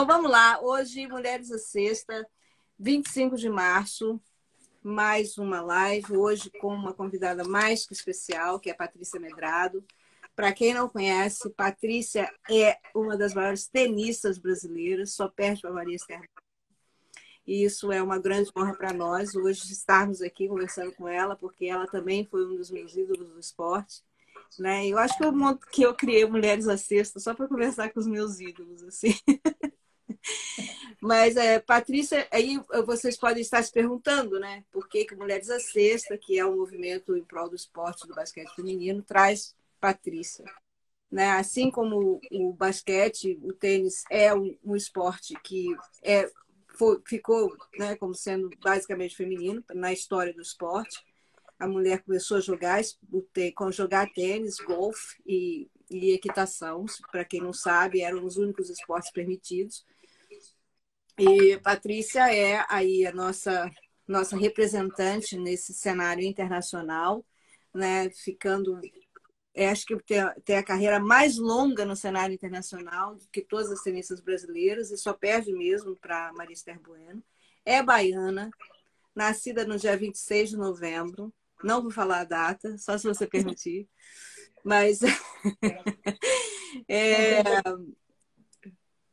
Bom, vamos lá. Hoje, Mulheres à Sexta, 25 de março, mais uma live. Hoje com uma convidada mais que especial, que é a Patrícia Medrado. Para quem não conhece, Patrícia é uma das maiores tenistas brasileiras, só perde para Maria Esther. E isso é uma grande honra para nós, hoje estarmos aqui conversando com ela, porque ela também foi um dos meus ídolos do esporte. Né? Eu acho que eu, que eu criei Mulheres à Sexta só para conversar com os meus ídolos, assim. Mas, é, Patrícia, aí vocês podem estar se perguntando, né? Por que, que Mulheres à Sexta, que é um movimento em prol do esporte do basquete feminino, traz Patrícia? Né? Assim como o basquete, o tênis é um, um esporte que é, foi, ficou né, como sendo basicamente feminino na história do esporte, a mulher começou a jogar, jogar tênis, golfe e, e equitação. Para quem não sabe, eram os únicos esportes permitidos. E Patrícia é aí a nossa nossa representante nesse cenário internacional, né? Ficando, é, acho que tem, tem a carreira mais longa no cenário internacional do que todas as tenistas brasileiras e só perde mesmo para Maria Esther Bueno. É baiana, nascida no dia 26 de novembro, não vou falar a data, só se você permitir. Mas. é,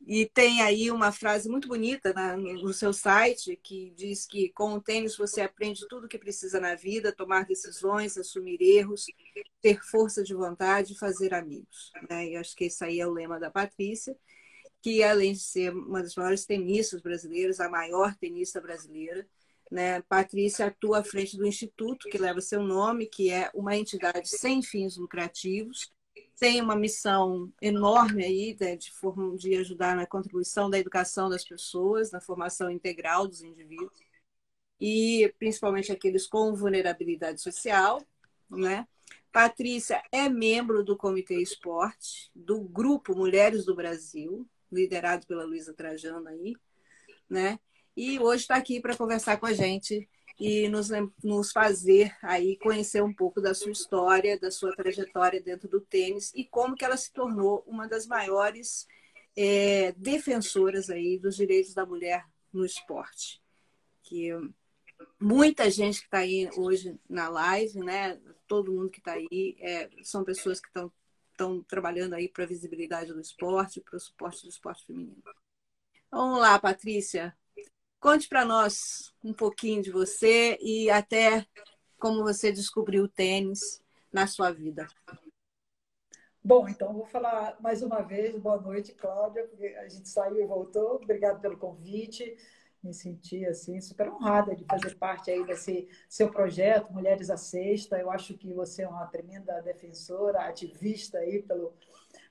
e tem aí uma frase muito bonita no seu site que diz que com o tênis você aprende tudo o que precisa na vida, tomar decisões, assumir erros, ter força de vontade e fazer amigos. Né? E acho que esse aí é o lema da Patrícia, que além de ser uma das maiores tenistas brasileiras, a maior tenista brasileira, né? Patrícia atua à frente do instituto que leva seu nome, que é uma entidade sem fins lucrativos, tem uma missão enorme aí né, de, de ajudar na contribuição da educação das pessoas, na formação integral dos indivíduos e principalmente aqueles com vulnerabilidade social, né? Patrícia é membro do Comitê Esporte, do Grupo Mulheres do Brasil, liderado pela Luísa Trajano aí, né? e hoje está aqui para conversar com a gente e nos, nos fazer aí conhecer um pouco da sua história, da sua trajetória dentro do tênis e como que ela se tornou uma das maiores é, defensoras aí dos direitos da mulher no esporte. Que muita gente que está aí hoje na live, né? Todo mundo que está aí é, são pessoas que estão estão trabalhando aí para a visibilidade do esporte, para o suporte do esporte feminino. Vamos lá, Patrícia. Conte para nós um pouquinho de você e até como você descobriu o tênis na sua vida. Bom, então vou falar mais uma vez. Boa noite, Cláudia, a gente saiu e voltou. Obrigado pelo convite. Me senti assim super honrada de fazer parte aí desse seu projeto Mulheres à Sexta. Eu acho que você é uma tremenda defensora, ativista aí pelo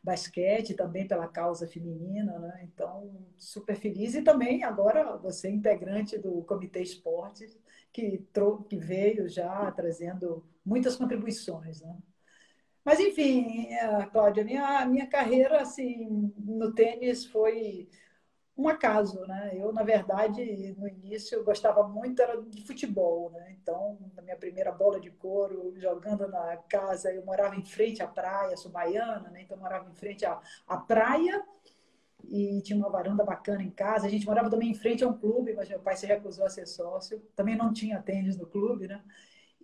basquete, também pela causa feminina, né? Então, super feliz. E também agora você é integrante do Comitê Esportes, que, que veio já trazendo muitas contribuições, né? Mas, enfim, eh, Cláudia, minha, minha carreira assim, no tênis foi um acaso, né? Eu, na verdade, no início gostava muito era de futebol, né? Então, na minha primeira bola de couro, jogando na casa, eu morava em frente à praia, sou baiana, né? Então, morava em frente à, à praia e tinha uma varanda bacana em casa. A gente morava também em frente a um clube, mas meu pai se recusou a ser sócio. Também não tinha tênis no clube, né?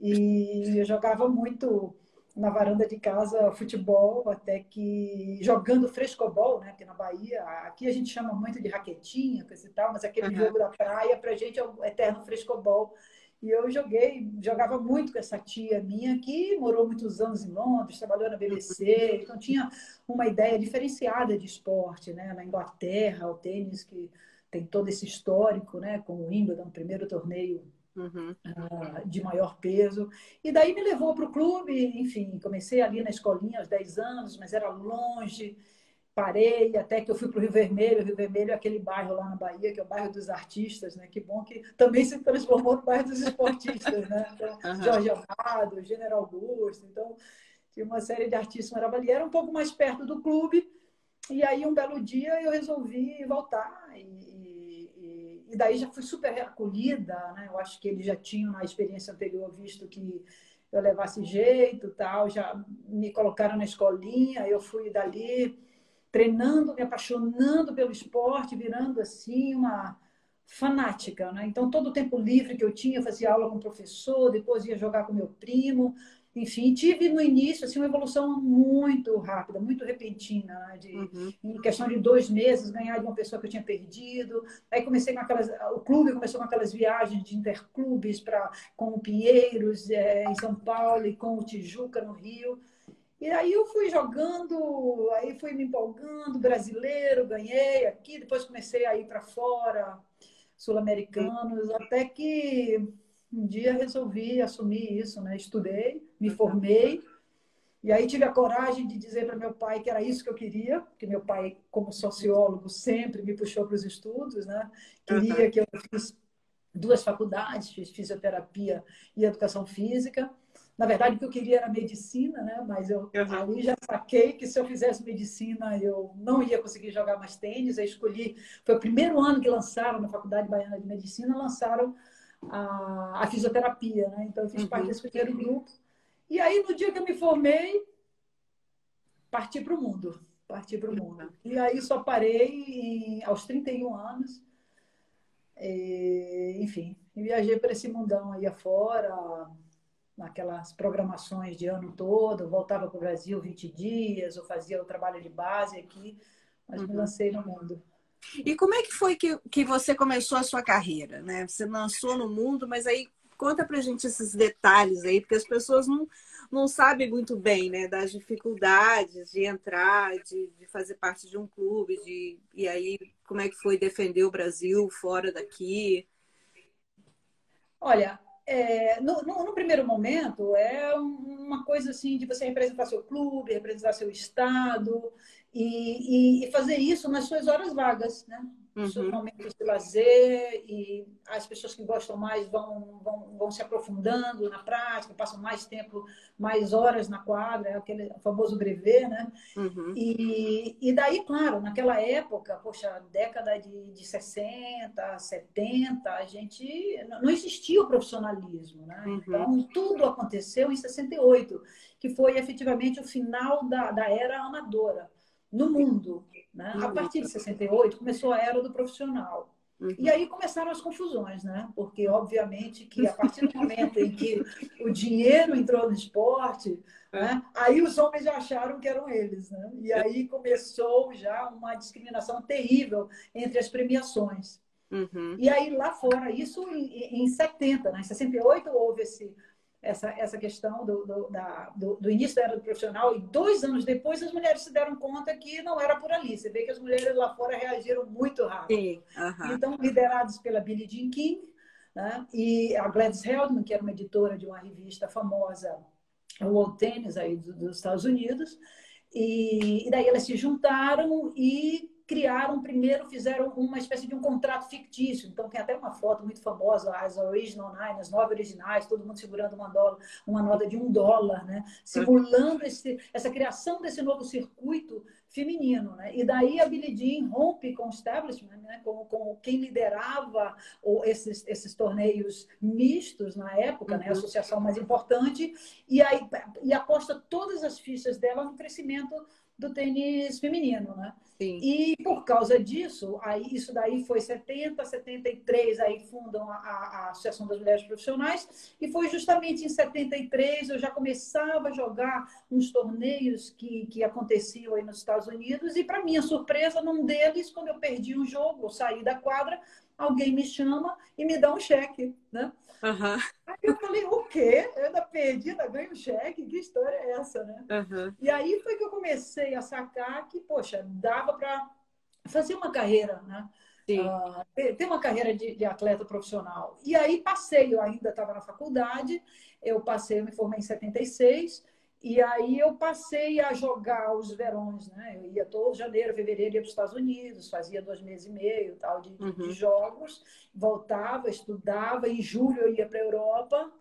E eu jogava muito na varanda de casa futebol, até que jogando frescobol, né? Porque na Bahia, aqui a gente chama muito de raquetinha, coisa e tal, mas aquele uhum. jogo da praia, pra gente é o eterno frescobol. E eu joguei, jogava muito com essa tia minha que morou muitos anos em Londres, trabalhou na BBC, então tinha uma ideia diferenciada de esporte, né? Na Inglaterra, o tênis que tem todo esse histórico, né? Com o Wimbledon, primeiro torneio Uhum. Uh, de maior peso. E daí me levou para o clube, enfim, comecei ali na escolinha aos 10 anos, mas era longe. Parei até que eu fui para o Rio Vermelho. O Rio Vermelho é aquele bairro lá na Bahia, que é o bairro dos artistas, né? Que bom que também se transformou no bairro dos esportistas, né? Então, uhum. Jorge Amado, General Augusto. Então, tinha uma série de artistas maravilhosos. Era um pouco mais perto do clube. E aí, um belo dia, eu resolvi voltar e, e daí já fui super acolhida, né? Eu acho que eles já tinham na experiência anterior visto que eu levasse jeito, tal, já me colocaram na escolinha, eu fui dali treinando, me apaixonando pelo esporte, virando assim uma fanática, né? Então todo o tempo livre que eu tinha, eu fazia aula com o professor, depois ia jogar com meu primo, enfim, tive no início assim uma evolução muito rápida, muito repentina, né? de, uhum. em questão de dois meses ganhar de uma pessoa que eu tinha perdido. Aí comecei com aquelas, o clube começou com aquelas viagens de interclubes para com o Pinheiros é, em São Paulo e com o Tijuca no Rio. E aí eu fui jogando, aí fui me empolgando, brasileiro, ganhei aqui, depois comecei a ir para fora, sul-americanos, até que um dia resolvi assumir isso, né? Estudei, me formei, e aí tive a coragem de dizer para meu pai que era isso que eu queria, porque meu pai, como sociólogo, sempre me puxou para os estudos, né? Queria que eu fiz duas faculdades, fiz fisioterapia e educação física. Na verdade, o que eu queria era medicina, né? Mas eu uhum. ali já saquei que se eu fizesse medicina, eu não ia conseguir jogar mais tênis. Eu escolhi, foi o primeiro ano que lançaram na Faculdade Baiana de Medicina, lançaram a, a fisioterapia, né? Então eu fiz uhum. parte desse primeiro grupo. E aí, no dia que eu me formei, parti para o mundo. Parti para o mundo. E aí só parei em, aos 31 anos. E, enfim, viajei para esse mundão aí afora naquelas programações de ano todo, voltava para o Brasil 20 dias, ou fazia o trabalho de base aqui, mas uhum. me lancei no mundo. E como é que foi que, que você começou a sua carreira? Né? Você lançou no mundo, mas aí conta pra gente esses detalhes aí, porque as pessoas não, não sabem muito bem né, das dificuldades de entrar, de, de fazer parte de um clube, de, e aí como é que foi defender o Brasil fora daqui? Olha, é, no, no, no, primeiro momento, é uma coisa assim de você representar seu clube, representar seu estado e, e, e fazer isso nas suas horas vagas, né? uhum. seus momentos de lazer e as pessoas que gostam mais vão, vão, vão se aprofundando na prática, passam mais tempo, mais horas na quadra, é aquele famoso brevet, né? Uhum. E, e daí, claro, naquela época, poxa, década de, de 60, 70, a gente não existia o profissionalismo, né? Uhum. Então, tudo aconteceu em 68, que foi efetivamente o final da, da era amadora no mundo. Né? A partir de 68 começou a era do profissional. Uhum. E aí começaram as confusões, né? Porque, obviamente, que a partir do momento em que o dinheiro entrou no esporte, é. né? aí os homens já acharam que eram eles, né? E aí começou já uma discriminação terrível entre as premiações. Uhum. E aí lá fora, isso em, em 70, né? Em 68 houve esse essa, essa questão do, do, da, do, do, início da era do profissional, e dois anos depois as mulheres se deram conta que não era por ali. Você vê que as mulheres lá fora reagiram muito rápido. Sim, Então, lideradas pela Billie Jean King né? e a Gladys Heldman, que era uma editora de uma revista famosa, o World Tennis aí dos Estados Unidos, e, e daí elas se juntaram e criaram primeiro, fizeram uma espécie de um contrato fictício. Então tem até uma foto muito famosa, as original nine, as nove originais, todo mundo segurando uma, dólar, uma nota de um dólar, né? Simulando esse, essa criação desse novo circuito feminino, né? E daí a Billie Jean rompe com o establishment, né? Com, com quem liderava ou esses, esses torneios mistos na época, né? A uhum. associação mais importante e aí e aposta todas as fichas dela no crescimento do tênis feminino, né? Sim. E por causa disso, aí, isso daí foi 70, 73, aí fundam a, a, Associação das Mulheres Profissionais, e foi justamente em 73 eu já começava a jogar uns torneios que, que aconteciam aí nos Estados Unidos, e para minha surpresa, num deles, quando eu perdi um jogo, eu saí da quadra, alguém me chama e me dá um cheque, né? Uhum. Aí eu falei, o quê? Eu ainda perdi, ainda ganho cheque? Que história é essa, né? Uhum. E aí foi que eu comecei a sacar que, poxa, dava para fazer uma carreira, né? Uh, ter uma carreira de, de, atleta profissional. E aí passei, eu ainda estava na faculdade, eu passei, eu me formei em 76, e aí eu passei a jogar os verões, né? Eu ia todo janeiro, fevereiro, ia para os Estados Unidos, fazia dois meses e meio tal de, uhum. de jogos, voltava, estudava, em julho eu ia para a Europa,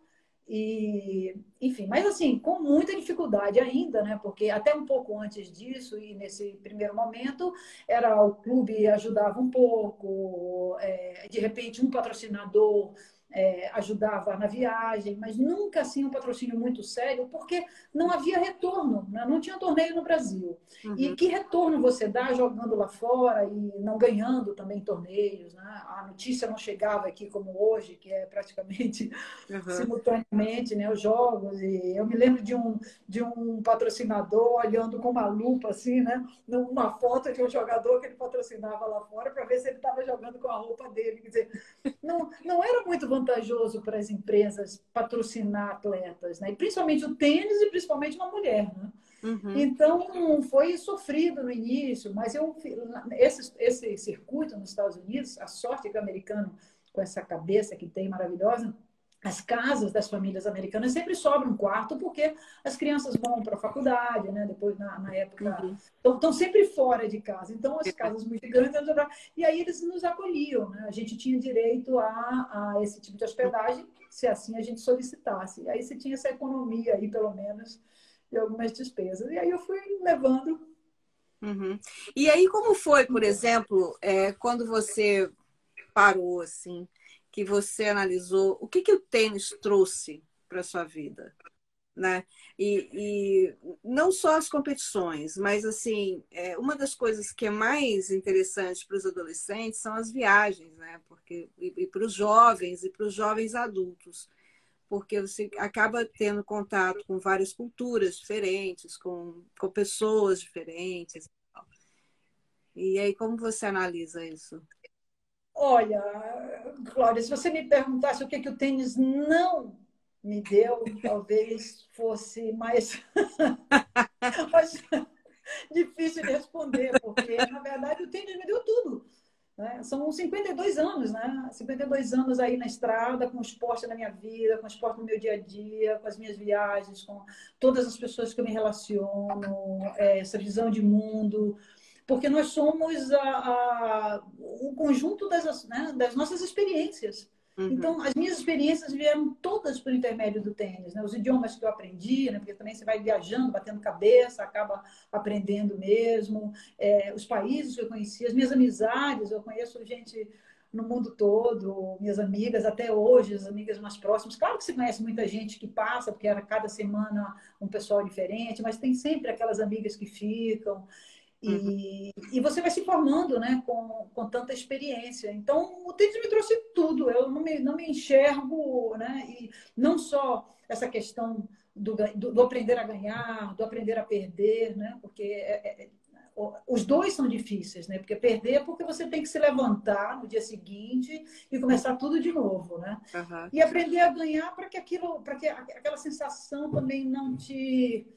e, enfim, mas assim, com muita dificuldade ainda, né? Porque até um pouco antes disso, e nesse primeiro momento, era o clube ajudava um pouco, é, de repente um patrocinador é, ajudava na viagem, mas nunca assim um patrocínio muito sério, porque não havia retorno, né? não tinha torneio no Brasil. Uhum. E que retorno você dá jogando lá fora e não ganhando também torneios? Né? A notícia não chegava aqui como hoje, que é praticamente uhum. simultaneamente né, os jogos. E eu me lembro de um, de um patrocinador olhando com uma lupa assim, né, numa foto de um jogador que ele patrocinava lá fora para ver se ele estava jogando com a roupa dele. Quer dizer, não, não era muito vantajoso para as empresas patrocinar atletas, né? E principalmente o tênis e principalmente uma mulher, né? Uhum. Então foi sofrido no início, mas eu esse, esse circuito nos Estados Unidos, a sorte que o americano com essa cabeça que tem maravilhosa, as casas das famílias americanas sempre sobram um quarto porque as crianças vão para a faculdade, né? Depois na, na época uhum. estão, estão sempre fora de casa. Então as casas muito grandes e aí eles nos acolhiam, né? A gente tinha direito a, a esse tipo de hospedagem se assim a gente solicitasse. E aí você tinha essa economia aí pelo menos de algumas despesas. E aí eu fui levando. Uhum. E aí como foi, por exemplo, é, quando você parou assim? Que você analisou, o que, que o tênis trouxe para a sua vida? Né? E, e, não só as competições, mas assim, é, uma das coisas que é mais interessante para os adolescentes são as viagens, né? Porque, e, e para os jovens e para os jovens adultos, porque você acaba tendo contato com várias culturas diferentes, com, com pessoas diferentes. E aí, como você analisa isso? Olha, Cláudia, se você me perguntasse o que, que o tênis não me deu, talvez fosse mais, mais difícil de responder, porque, na verdade, o tênis me deu tudo. Né? São 52 anos, né? 52 anos aí na estrada, com o esporte na minha vida, com o esporte no meu dia a dia, com as minhas viagens, com todas as pessoas que eu me relaciono, é, essa visão de mundo porque nós somos a, a, o conjunto das, né, das nossas experiências. Uhum. Então, as minhas experiências vieram todas por intermédio do tênis, né? Os idiomas que eu aprendi, né? Porque também você vai viajando, batendo cabeça, acaba aprendendo mesmo. É, os países que eu conheci, as minhas amizades, eu conheço gente no mundo todo, minhas amigas até hoje, as amigas mais próximas. Claro que você conhece muita gente que passa, porque era cada semana um pessoal diferente, mas tem sempre aquelas amigas que ficam. E, uhum. e você vai se formando né, com, com tanta experiência. Então, o tênis me trouxe tudo. Eu não me, não me enxergo, né? E não só essa questão do, do, do aprender a ganhar, do aprender a perder, né? Porque é, é, os dois são difíceis, né? Porque perder é porque você tem que se levantar no dia seguinte e começar tudo de novo, né? Uhum. E aprender a ganhar para que aquilo, para que aquela sensação também não te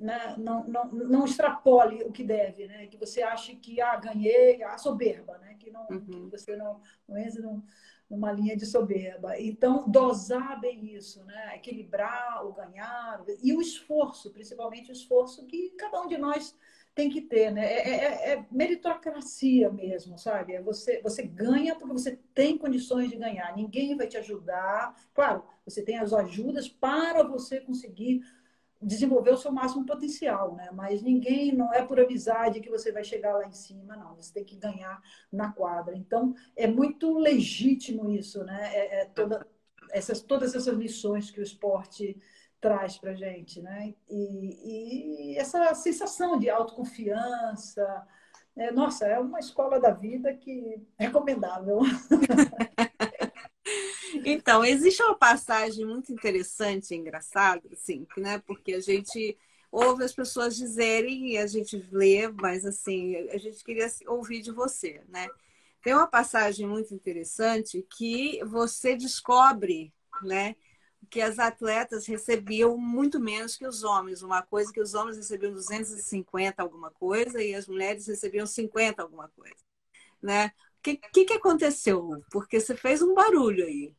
né, não, não, não extrapole o que deve, né? Que você ache que ah, ganhei, a soberba, né? Que, não, uhum. que você não, não entre numa linha de soberba. Então, dosar bem isso, né? Equilibrar o ganhar e o esforço, principalmente o esforço que cada um de nós tem que ter, né? É, é, é, meritocracia mesmo, sabe? É você, você ganha porque você tem condições de ganhar. Ninguém vai te ajudar. Claro, você tem as ajudas para você conseguir desenvolver o seu máximo potencial, né? Mas ninguém, não é por amizade que você vai chegar lá em cima, não. Você tem que ganhar na quadra. Então, é muito legítimo isso, né? É, é toda, essas, todas essas lições que o esporte traz para gente, né? E, e, essa sensação de autoconfiança, é, nossa, é uma escola da vida que é recomendável. Então, existe uma passagem muito interessante engraçada, assim, né? Porque a gente ouve as pessoas dizerem e a gente lê, mas assim, a gente queria ouvir de você, né? Tem uma passagem muito interessante que você descobre, né? Que as atletas recebiam muito menos que os homens. Uma coisa que os homens recebiam 250 alguma coisa e as mulheres recebiam 50 alguma coisa, né? O que, que, que aconteceu? Porque você fez um barulho aí.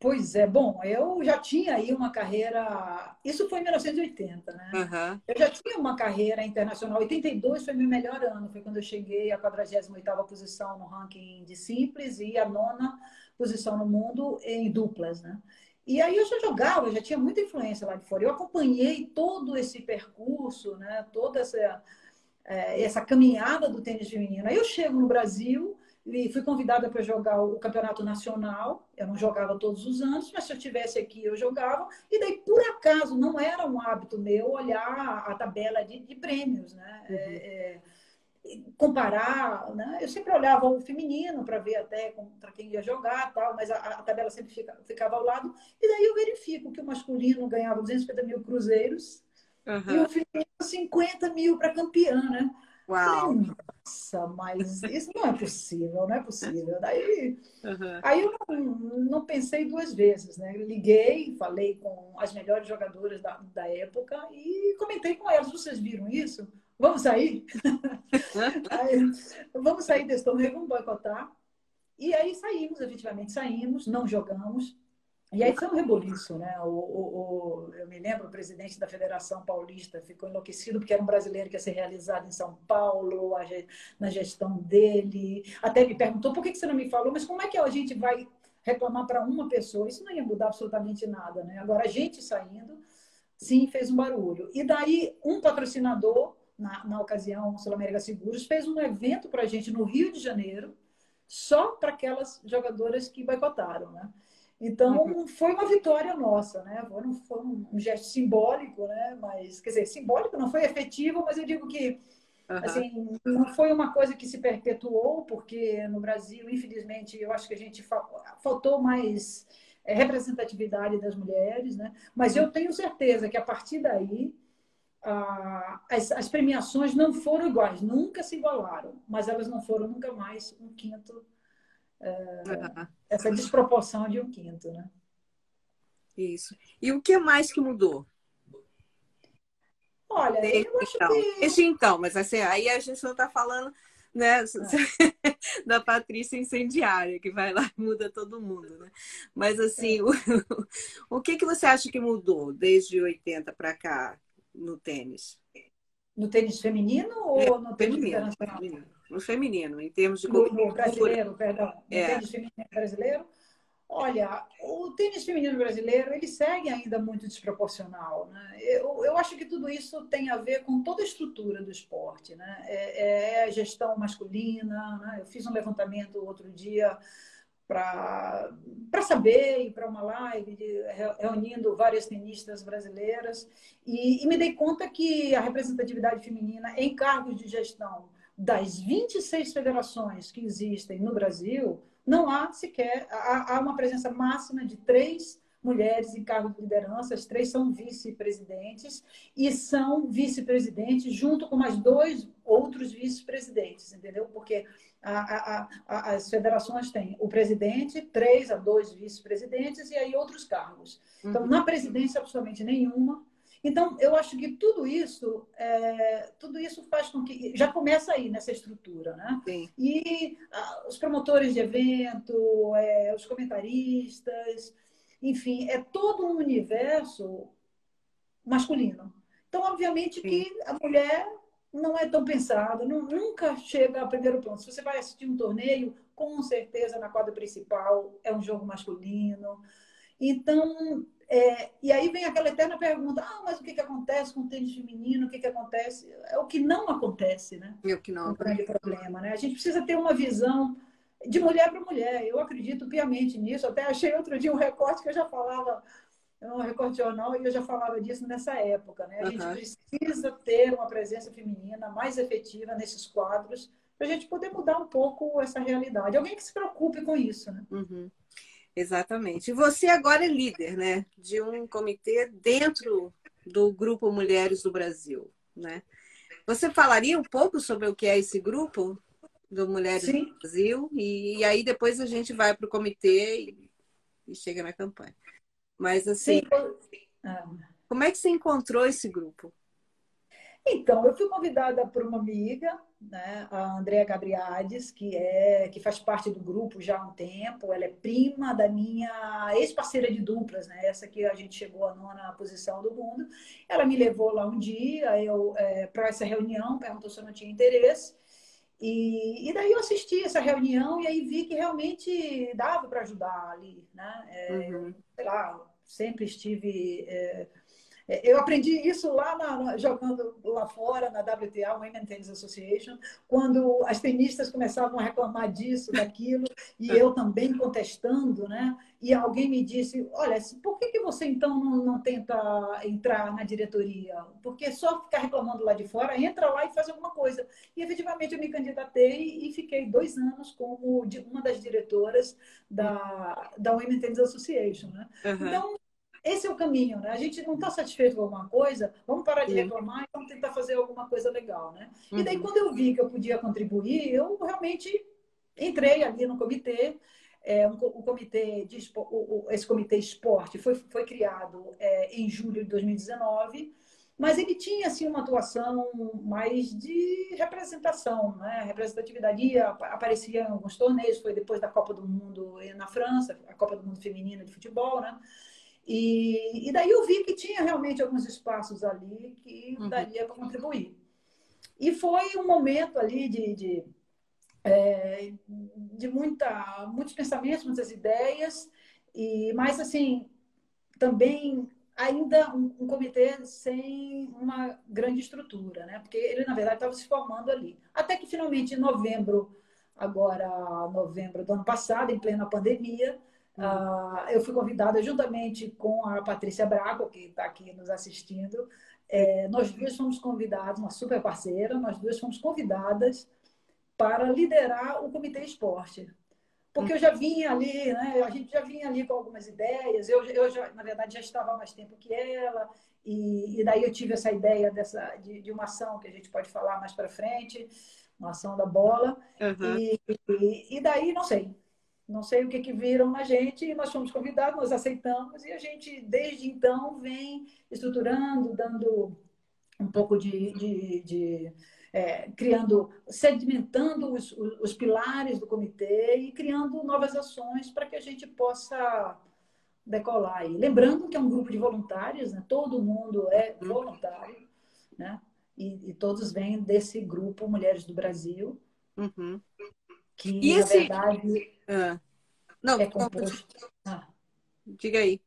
Pois é, bom, eu já tinha aí uma carreira. Isso foi em 1980, né? Uhum. Eu já tinha uma carreira internacional. 82 foi meu melhor ano, foi quando eu cheguei à 48 posição no ranking de simples e a nona posição no mundo em duplas, né? E aí eu já jogava, já tinha muita influência lá de fora. Eu acompanhei todo esse percurso, né? Toda essa, é, essa caminhada do tênis feminino. Aí eu chego no Brasil e fui convidada para jogar o campeonato nacional. Eu não jogava todos os anos, mas se eu tivesse aqui eu jogava. E daí, por acaso, não era um hábito meu olhar a tabela de, de prêmios, né? Uhum. É, é, comparar, né? Eu sempre olhava o feminino para ver até contra quem ia jogar, tal, mas a, a tabela sempre fica, ficava ao lado. E daí eu verifico que o masculino ganhava 250 mil cruzeiros uhum. e o feminino 50 mil para campeã, né? Uau! Nossa, mas isso não é possível, não é possível. Daí, uhum. aí eu não, não, pensei duas vezes, né? liguei, falei com as melhores jogadoras da, da época e comentei com elas. Vocês viram isso? Vamos sair? aí, vamos sair desse torneio, vamos boicotar. E aí saímos, efetivamente saímos, não jogamos. E aí foi um reboliço, né? O, o, o, eu me lembro, o presidente da Federação Paulista ficou enlouquecido porque era um brasileiro que ia ser realizado em São Paulo, a, na gestão dele. Até me perguntou por que você não me falou, mas como é que a gente vai reclamar para uma pessoa? Isso não ia mudar absolutamente nada, né? Agora, a gente saindo, sim, fez um barulho. E daí, um patrocinador, na, na ocasião, Sul América Seguros, fez um evento para a gente no Rio de Janeiro, só para aquelas jogadoras que boicotaram, né? Então, uhum. foi uma vitória nossa, né? Foi um, foi um, gesto simbólico, né? Mas, quer dizer, simbólico não foi efetivo, mas eu digo que, uhum. assim, não foi uma coisa que se perpetuou, porque no Brasil, infelizmente, eu acho que a gente faltou mais é, representatividade das mulheres, né? Mas eu tenho certeza que a partir daí as, as, premiações não foram iguais, nunca se igualaram, mas elas não foram nunca mais um quinto uhum. essa desproporção de um quinto, né? Isso. E o que mais que mudou? Olha, desde eu acho então, que... Desde então, mas assim, aí a gente não está falando né, é. da Patrícia incendiária, que vai lá e muda todo mundo, né? Mas assim, é. o, o que, que você acha que mudou desde 80 para cá no tênis? No tênis feminino ou é, no tênis feminino, internacional? Feminino no feminino, em termos de no, no brasileiro, perdão, no é. tênis feminino brasileiro. Olha, o tênis feminino brasileiro ele segue ainda muito desproporcional. Né? Eu, eu acho que tudo isso tem a ver com toda a estrutura do esporte. Né? É, é a gestão masculina. Né? Eu fiz um levantamento outro dia para saber e para uma live de, reunindo várias tenistas brasileiras e, e me dei conta que a representatividade feminina em cargos de gestão das 26 federações que existem no Brasil, não há sequer, há, há uma presença máxima de três mulheres em cargo de liderança, as três são vice-presidentes e são vice-presidentes junto com mais dois outros vice-presidentes, entendeu? Porque a, a, a, as federações têm o presidente, três a dois vice-presidentes e aí outros cargos. Então, uhum. na presidência, absolutamente nenhuma. Então, eu acho que tudo isso, é, tudo isso faz com que já começa aí nessa estrutura, né? Sim. E ah, os promotores de evento, é, os comentaristas, enfim, é todo um universo masculino. Então, obviamente que a mulher não é tão pensada, não, nunca chega ao primeiro plano. Se você vai assistir um torneio, com certeza na quadra principal é um jogo masculino. Então, é, e aí vem aquela eterna pergunta: ah, mas o que, que acontece com o tênis feminino? O que, que acontece? É o que não acontece, né? É o que não é um grande problema, né? A gente precisa ter uma visão de mulher para mulher. Eu acredito piamente nisso. Até achei outro dia um recorte que eu já falava, um recorte jornal, e eu já falava disso nessa época, né? A gente uhum. precisa ter uma presença feminina mais efetiva nesses quadros para a gente poder mudar um pouco essa realidade. Alguém que se preocupe com isso, né? Uhum. Exatamente. E você agora é líder, né, de um comitê dentro do Grupo Mulheres do Brasil, né? Você falaria um pouco sobre o que é esse grupo do Mulheres Sim. do Brasil e, e, aí depois a gente vai para o comitê e, e, chega na campanha. Mas assim, Sim. como é que você encontrou esse grupo? Então, eu fui convidada por uma amiga, né, a Andrea Gabriades, que é que faz parte do grupo já há um tempo. Ela é prima da minha ex-parceira de duplas, né, essa que a gente chegou à nona posição do mundo. Ela me levou lá um dia eu é, para essa reunião, perguntou se eu não tinha interesse. E, e, daí eu assisti essa reunião e aí vi que realmente dava para ajudar ali, né? É, uhum. Sei lá, sempre estive é, eu aprendi isso lá na, jogando lá fora, na WTA, Women Tennis Association, quando as tenistas começavam a reclamar disso, daquilo, e eu também contestando, né? E alguém me disse, olha, por que, que você então não, não tenta entrar na diretoria? Porque só ficar reclamando lá de fora, entra lá e faz alguma coisa. E efetivamente eu me candidatei e fiquei dois anos como uma das diretoras da, da Women Tennis Association, né? Uhum. Então, esse é o caminho, né? A gente não está satisfeito com alguma coisa, vamos parar de reclamar e vamos tentar fazer alguma coisa legal, né? Uhum. E daí, uhum. quando eu vi que eu podia contribuir, eu realmente entrei ali no comitê. É, um, o comitê de, o, o, esse comitê esporte foi, foi criado é, em julho de 2019, mas ele tinha assim uma atuação mais de representação, né? Representatividade ia, aparecia em alguns torneios, foi depois da Copa do Mundo na França, a Copa do Mundo feminina de futebol, né? E, e daí eu vi que tinha realmente alguns espaços ali que uhum. daria para contribuir. E foi um momento ali de, de, é, de muita, muitos pensamentos, muitas ideias, e mas assim, também ainda um, um, comitê sem uma grande estrutura, né? Porque ele, na verdade, estava se formando ali. Até que finalmente, em novembro, agora novembro do ano passado, em plena pandemia, Uh, eu fui convidada juntamente com a Patrícia Braco, que está aqui nos assistindo. É, nós duas fomos convidadas, uma super parceira, nós duas fomos convidadas para liderar o Comitê Esporte. Porque eu já vinha ali, né? A gente já vinha ali com algumas ideias. Eu, eu já, na verdade, já estava há mais tempo que ela. E, e daí eu tive essa ideia dessa, de, de uma ação que a gente pode falar mais para frente, uma ação da bola. Uhum. E, e, e daí, não sei, não sei o que, que viram na gente, e nós fomos convidados, nós aceitamos, e a gente, desde então, vem estruturando, dando um pouco de. de, de é, criando, sedimentando os, os, pilares do comitê e criando novas ações para que a gente possa decolar. E lembrando que é um grupo de voluntários, né? todo mundo é uhum. voluntário, né? E, e todos vêm desse grupo Mulheres do Brasil. Uhum. Que, e na esse... verdade, ah. Não, é composto. Ah. Diga aí.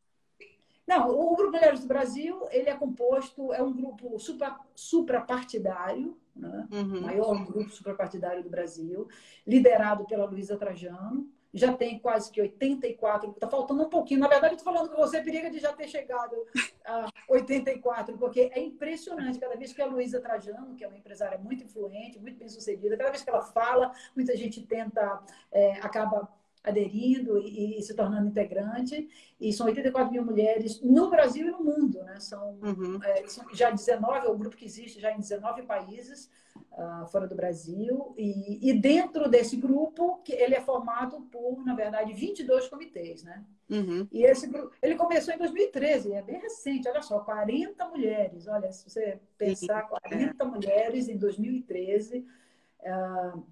Não, o Grupo Mulheres do Brasil, ele é composto, é um grupo supra, suprapartidário, né? uhum. maior grupo suprapartidário do Brasil, liderado pela Luísa Trajano. Já tem quase que 84, está faltando um pouquinho. Na verdade, estou falando com você, periga de já ter chegado a 84, porque é impressionante. Cada vez que a Luísa Trajano, que é uma empresária muito influente, muito bem sucedida, cada vez que ela fala, muita gente tenta, é, acaba aderindo e, e, se tornando integrante. E são 84 mil mulheres no Brasil e no mundo. Né? São, uhum. é, são já 19, é o grupo que existe já em 19 países uh, fora do Brasil. E, e, dentro desse grupo, que ele é formado por, na verdade, 22 comitês. Né? Uhum. E esse grupo, ele começou em 2013, é bem recente. Olha só, 40 mulheres. Olha, se você pensar, 40 mulheres em 2013. Uh,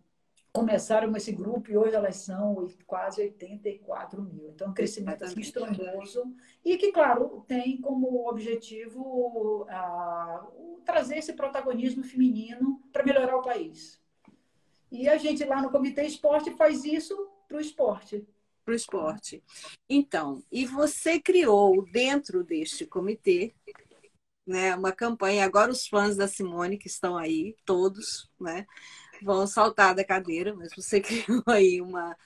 começaram esse grupo e hoje elas são quase 84 mil. Então, um crescimento assim, estrondoso e que, claro, tem como objetivo uh, trazer esse protagonismo feminino para melhorar o país. E a gente lá no Comitê Esporte faz isso para o esporte. Para o esporte. Então, e você criou dentro deste comitê né, uma campanha, agora os fãs da Simone que estão aí, todos, né? Vão saltar da cadeira, mas você criou aí uma,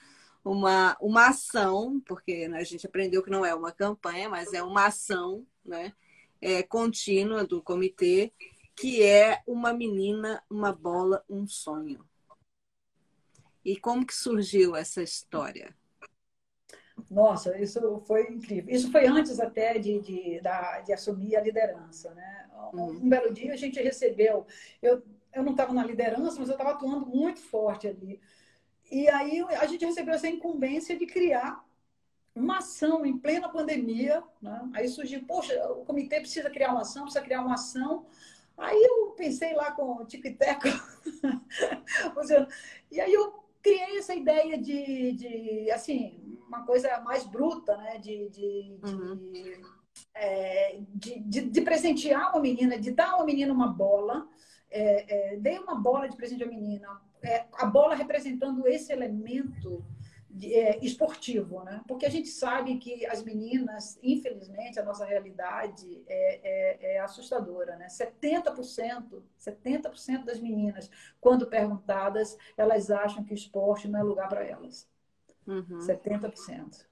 uma, uma ação, porque né, a gente aprendeu que não é uma campanha, mas é uma ação né, é, contínua do comitê, que é uma menina, uma bola, um sonho. E como que surgiu essa história? Nossa, isso foi incrível. Isso foi antes até de, de, de assumir a liderança. Né? Um, um uhum. belo dia a gente recebeu. Eu eu não estava na liderança, mas eu estava atuando muito forte ali. E aí a gente recebeu essa incumbência de criar uma ação em plena pandemia. Né? Aí surgiu, poxa, o comitê precisa criar uma ação, precisa criar uma ação. Aí eu pensei lá com o Tico e Teco. e aí eu criei essa ideia de, de assim, uma coisa mais bruta, né? De, de, uhum. de, é, de, de, de presentear uma menina, de dar uma menina uma bola é, é, dei uma bola de presente à menina. É, a bola representando esse elemento é, esportivo, né? Porque a gente sabe que as meninas, infelizmente, a nossa realidade é, é, é assustadora, né? 70%, 70% das meninas, quando perguntadas, elas acham que o esporte não é lugar para elas. Uhum. 70%.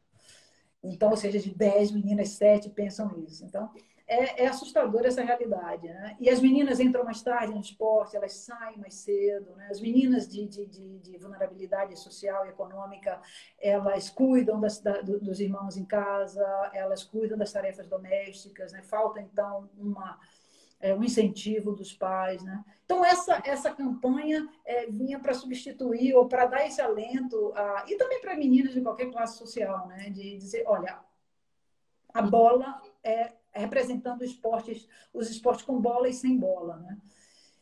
Então, ou seja, de 10 meninas, 7 pensam isso. Então, é, é assustadora essa realidade. Né? E as meninas entram mais tarde no esporte, elas saem mais cedo. Né? As meninas de, de, de, de vulnerabilidade social e econômica, elas cuidam das, da, dos irmãos em casa, elas cuidam das tarefas domésticas. Né? Falta, então, uma, é, um incentivo dos pais. Né? Então, essa, essa campanha é, vinha para substituir ou para dar esse alento, a, e também para meninas de qualquer classe social, né? de dizer: olha, a bola é representando esportes, os esportes com bola e sem bola, né?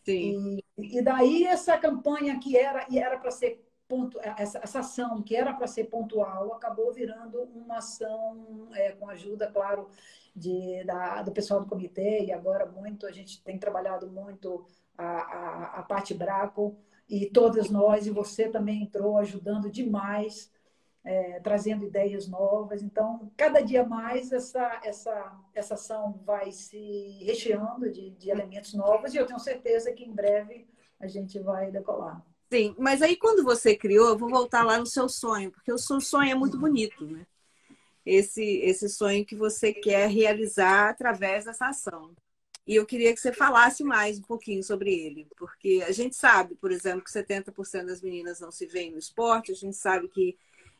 Sim. E, e daí essa campanha que era e era para ser ponto, essa, essa ação que era para ser pontual acabou virando uma ação é, com ajuda, claro, de, da, do pessoal do comitê e agora muito a gente tem trabalhado muito a, a, a parte Braco e todas nós e você também entrou ajudando demais é, trazendo ideias novas. Então, cada dia mais essa, essa, essa ação vai se recheando de, de elementos novos e eu tenho certeza que em breve a gente vai decolar. Sim, mas aí quando você criou, eu vou voltar lá no seu sonho, porque o seu sonho é muito bonito, né? Esse, esse sonho que você quer realizar através dessa ação. E eu queria que você falasse mais um pouquinho sobre ele, porque a gente sabe, por exemplo, que 70% das meninas não se veem no esporte, a gente sabe que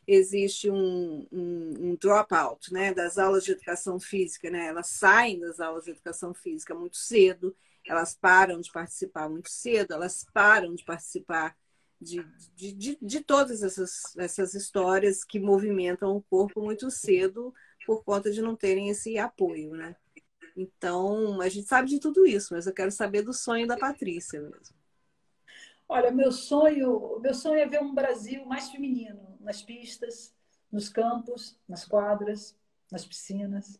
existe um, um, um dropout né, das aulas de educação física, né? Elas saem das aulas de educação física muito cedo, elas param de participar muito cedo, elas param de participar de, de, de, de todas essas, essas histórias que movimentam o corpo muito cedo por conta de não terem esse apoio, né? Então, a gente sabe de tudo isso, mas eu quero saber do sonho da Patrícia mesmo. Olha, meu sonho, meu sonho é ver um Brasil mais feminino nas pistas, nos campos, nas quadras, nas piscinas.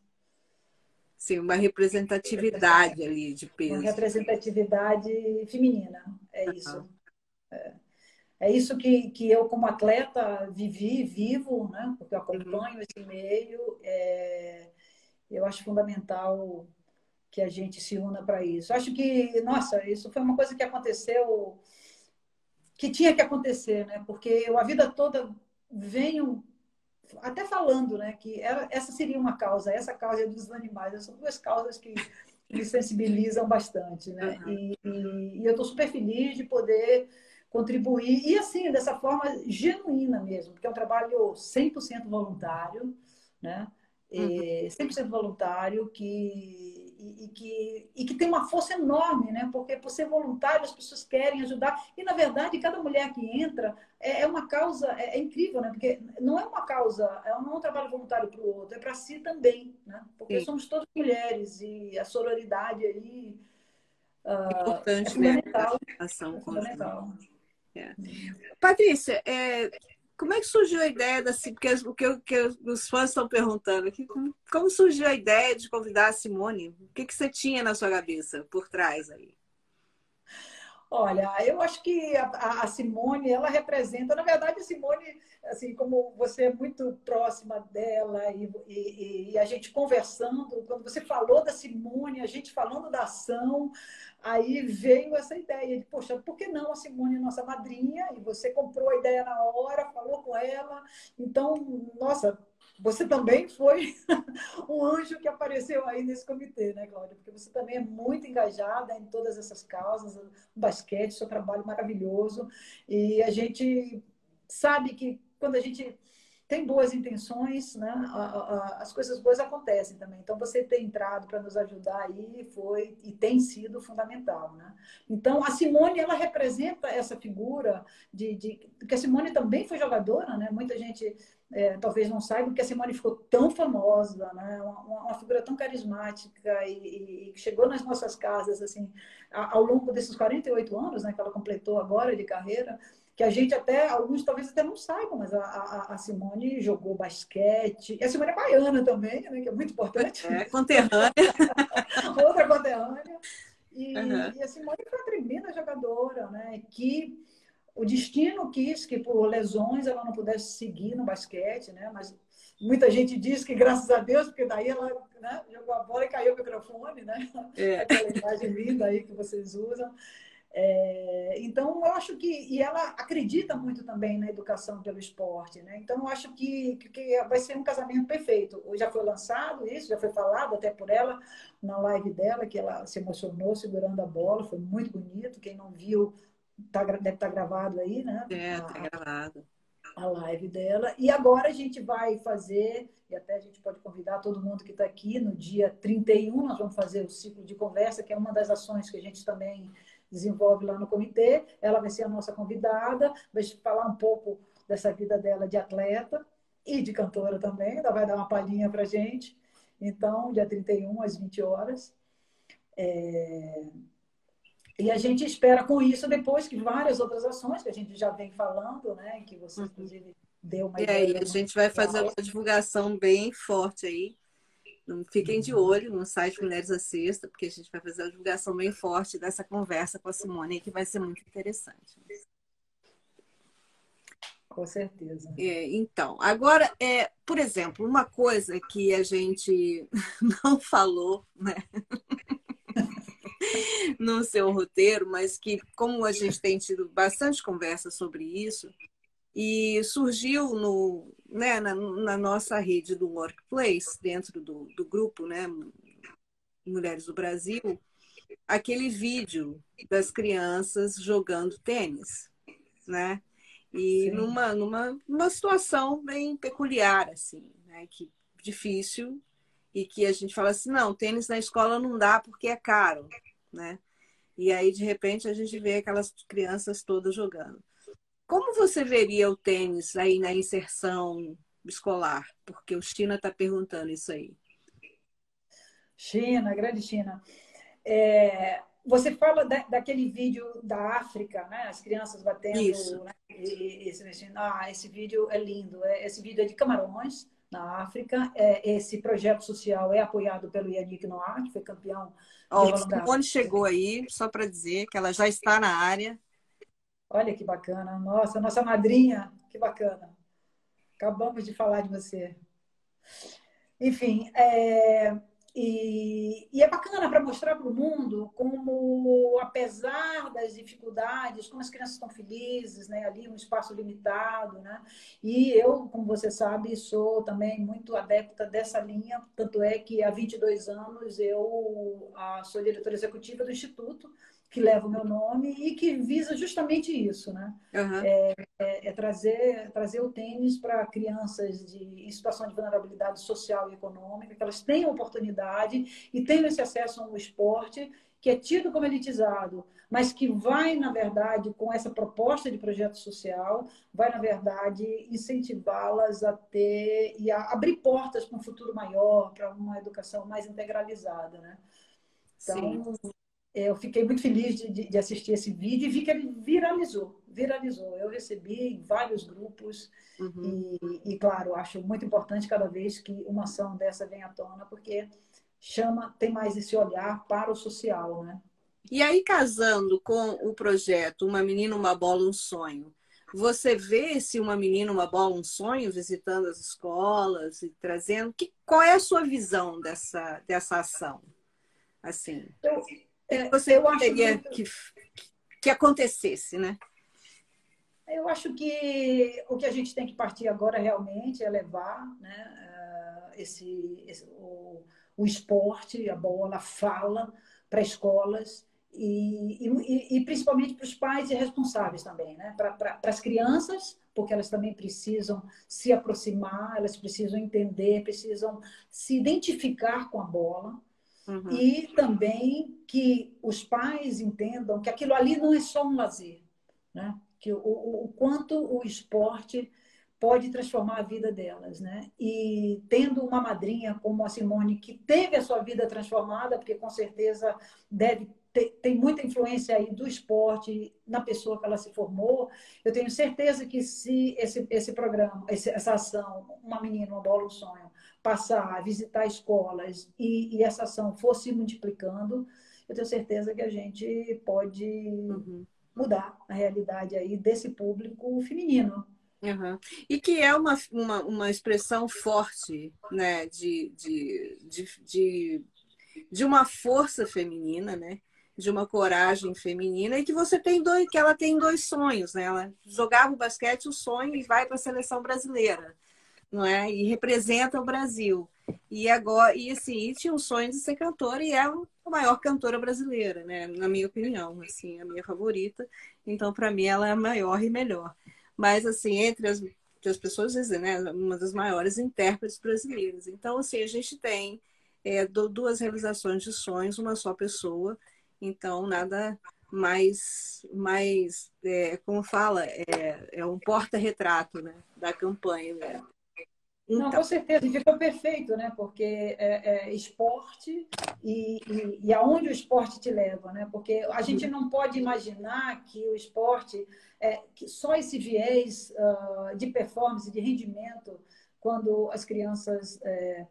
Sim, uma representatividade ali de peso. Uma representatividade feminina, é isso. É, é, isso que, que eu, como atleta, vivi, vivo, né? porque eu acompanho uhum. esse meio. É, eu acho fundamental que a gente se una para isso. Acho que, nossa, isso foi uma coisa que aconteceu que tinha que acontecer, né? Porque eu a vida toda venho até falando, né, que era, essa seria uma causa, essa causa é dos animais, são duas causas que me sensibilizam bastante, né? Uhum. E, e, e, eu estou super feliz de poder contribuir e assim dessa forma genuína mesmo, porque é um trabalho 100% voluntário, né? Uhum. 100% voluntário que que, e que tem uma força enorme, né? Porque por ser voluntário as pessoas querem ajudar. E, na verdade, cada mulher que entra é, é uma causa, é, é, incrível, né? Porque não é uma causa, é não é um trabalho voluntário para o outro, é para si também, né? Porque Sim. somos todas mulheres e a sororidade aí. Uh, Importante, é fundamental. Né? A ação é fundamental. É. Patrícia, é, como é que surgiu a ideia da porque o que, os fãs estão perguntando aqui, como, surgiu a ideia de convidar a Simone? O que, que você tinha na sua cabeça por trás aí? Olha, eu acho que a, a, Simone, ela representa, na verdade, a Simone, assim, como você é muito próxima dela e, e, e, a gente conversando, quando você falou da Simone, a gente falando da ação, Aí veio essa ideia de, poxa, por que não a Simone é nossa madrinha? E você comprou a ideia na hora, falou com ela. Então, nossa, você também foi um anjo que apareceu aí nesse comitê, né, Cláudia? Porque você também é muito engajada em todas essas causas, basquete, seu trabalho maravilhoso. E a gente sabe que quando a gente tem boas intenções, né? as coisas boas acontecem também. Então, você ter entrado para nos ajudar aí foi e tem sido fundamental, né? Então, a Simone, ela representa essa figura de, de que a Simone também foi jogadora, né? Muita gente é, talvez não saiba que a Simone ficou tão famosa, né? Uma, uma figura tão carismática e, e, chegou nas nossas casas assim ao longo desses 48 anos, né? Que ela completou agora de carreira que a gente até, alguns talvez até não saibam, mas a, a, a Simone jogou basquete. E a Simone é baiana também, né, que é muito importante. É, conterrânea. Outra conterrânea. E, uhum. e, a Simone foi uma tremenda jogadora, né, que o destino quis que por lesões ela não pudesse seguir no basquete, né? Mas muita gente diz que graças a Deus, porque daí ela né, jogou a bola e caiu o microfone, né? É. Aquela imagem linda aí que vocês usam. É, então, eu acho que. E ela acredita muito também na educação pelo esporte, né? Então, eu acho que, que vai ser um casamento perfeito. Já foi lançado isso, já foi falado até por ela na live dela, que ela se emocionou segurando a bola, foi muito bonito. Quem não viu, tá, deve estar tá gravado aí, né? É, tá gravado. A live dela. E agora a gente vai fazer, e até a gente pode convidar todo mundo que está aqui, no dia 31, nós vamos fazer o ciclo de conversa, que é uma das ações que a gente também desenvolve lá no comitê. Ela vai ser a nossa convidada, vai falar um pouco dessa vida dela de atleta e de cantora também. Ela vai dar uma palhinha para gente. Então, dia 31, às 20 horas. É... E a gente espera com isso depois que várias outras ações que a gente já vem falando, né? Que você, uhum. inclusive, deu uma e aí, a gente vai fazer uma divulgação bem forte aí Fiquem de olho no site Mulheres à Sexta, porque a gente vai fazer a divulgação bem forte dessa conversa com a Simone, que vai ser muito interessante. Com certeza. É, então, agora, é, por exemplo, uma coisa que a gente não falou, né? no seu roteiro, mas que, como a gente tem tido bastante conversa sobre isso, e surgiu no, né, na, na, nossa rede do Workplace, dentro do, do grupo né, Mulheres do Brasil, aquele vídeo das crianças jogando tênis, né? E numa, numa, numa situação bem peculiar, assim, né? Que difícil e que a gente fala assim, não, tênis na escola não dá porque é caro, né? E aí, de repente, a gente vê aquelas crianças todas jogando. Como você veria o tênis aí na inserção escolar? Porque o China está perguntando isso aí. China, grande China. É, você fala da, daquele vídeo da África, né? As crianças batendo. Isso. Né? Esse, ah, esse vídeo é lindo. É, esse vídeo é de Camarões, na África. É, esse projeto social é apoiado pelo Yannick Noir, que foi campeão. Ó, Simone chegou aí, só para dizer que ela já está na área. Olha que bacana. Nossa, nossa madrinha, que bacana. Acabamos de falar de você. Enfim, é, e, e, é bacana para mostrar para o mundo como, apesar das dificuldades, como as crianças estão felizes, né? Ali um espaço limitado, né? E eu, como você sabe, sou também muito adepta dessa linha, tanto é que há 22 anos eu sou diretora executiva do Instituto que leva o meu nome e que visa justamente isso, né? Uhum. É, é, é, trazer, trazer o tênis para crianças de, em situação de vulnerabilidade social e econômica, que elas tenham oportunidade e tenham esse acesso ao esporte que é tido como elitizado, mas que vai, na verdade, com essa proposta de projeto social, vai, na verdade, incentivá-las a ter e a abrir portas para um futuro maior, para uma educação mais integralizada, né? Então, Sim eu fiquei muito feliz de, de, de, assistir esse vídeo e vi que ele viralizou, viralizou. Eu recebi em vários grupos uhum. e, e, claro, acho muito importante cada vez que uma ação dessa vem à tona, porque chama, tem mais esse olhar para o social, né? E aí, casando com o projeto Uma Menina, Uma Bola, Um Sonho, você vê se uma menina, uma bola, um sonho, visitando as escolas e trazendo... Que, qual é a sua visão dessa, dessa ação? Assim... Eu é, você eu queria que, que acontecesse, né? Eu acho que o que a gente tem que partir agora realmente é levar né, uh, esse, esse o, o, esporte, a bola, a fala para escolas e, e, e principalmente para os pais e responsáveis também, né? para pra, as crianças, porque elas também precisam se aproximar, elas precisam entender, precisam se identificar com a bola Uhum. E também que os pais entendam que aquilo ali não é só um lazer, né? que o, o, o quanto o esporte pode transformar a vida delas, né? E tendo uma madrinha como a Simone que teve a sua vida transformada, porque com certeza deve ter, tem muita influência aí do esporte na pessoa que ela se formou. Eu tenho certeza que se esse, esse programa, essa ação, uma menina, uma bola, um sonho, passar a visitar escolas e, e essa ação for se multiplicando, eu tenho certeza que a gente pode uhum. mudar a realidade aí desse público feminino. Uhum. E que é uma, uma, uma expressão forte né, de, de, de, de, de uma força feminina, né? de uma coragem feminina e que você tem dois, que ela tem dois sonhos, né? Ela jogava o basquete, o sonho e vai para a seleção brasileira, não é? E representa o Brasil. E agora, e assim, e tinha o sonho de ser cantora e é a maior cantora brasileira, né? Na minha opinião, assim, a minha favorita. Então, para mim, ela é a maior e melhor. Mas assim, entre as, as pessoas dizem, né, uma das maiores intérpretes brasileiras. Então, assim, a gente tem é, duas realizações de sonhos, uma só pessoa então, nada mais, mais é, como fala, é, é um porta-retrato né, da campanha. Né? Então... Não, com certeza, ficou perfeito, né? Porque é, é esporte e, e, e, aonde o esporte te leva, né? Porque a gente não pode imaginar que o esporte, é, que só esse viés uh, de performance, de rendimento, quando as crianças é,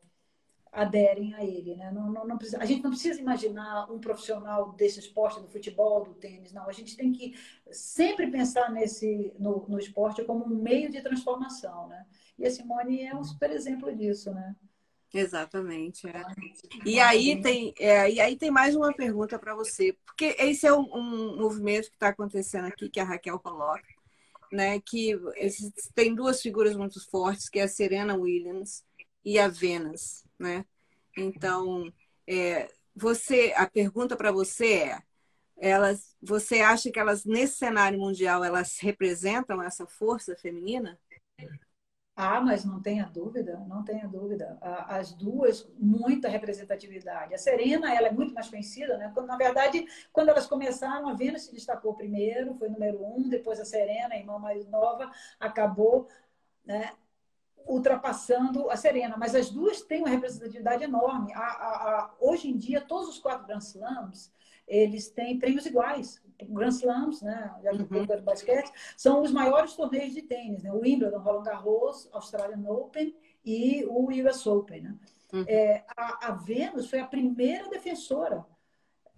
aderem a ele. Né? Não, não, não precisa, a gente não precisa imaginar um profissional desse esporte, do futebol, do tênis, não. A gente tem que sempre pensar nesse, no, no esporte como um meio de transformação. Né? E a Simone é um super exemplo disso. Né? Exatamente. É. E aí tem, é, e aí tem mais uma pergunta para você, porque esse é um, um movimento que está acontecendo aqui que a Raquel coloca, né? Que tem duas figuras muito fortes, que é a Serena Williams e a Venus né? Então, é, você, a pergunta para você é, elas, você acha que elas nesse cenário mundial elas representam essa força feminina? Ah, mas não tenha dúvida, não tenha dúvida. As duas, muita representatividade. A Serena, ela é muito mais conhecida, né? na verdade, quando elas começaram, a Vênus se destacou primeiro, foi número um, depois a Serena, a irmã mais nova, acabou né, ultrapassando a Serena, mas as duas têm uma representatividade enorme. A, a, a, hoje em dia, todos os quatro Grand Slams, eles têm prêmios iguais. Grand Slams, né, já que uhum. do basquete, são os maiores torneios de tênis, né? O Wimbledon, Roland Garros, Australian Open e o US Open, né? Uhum. É, a, a Venus foi a primeira defensora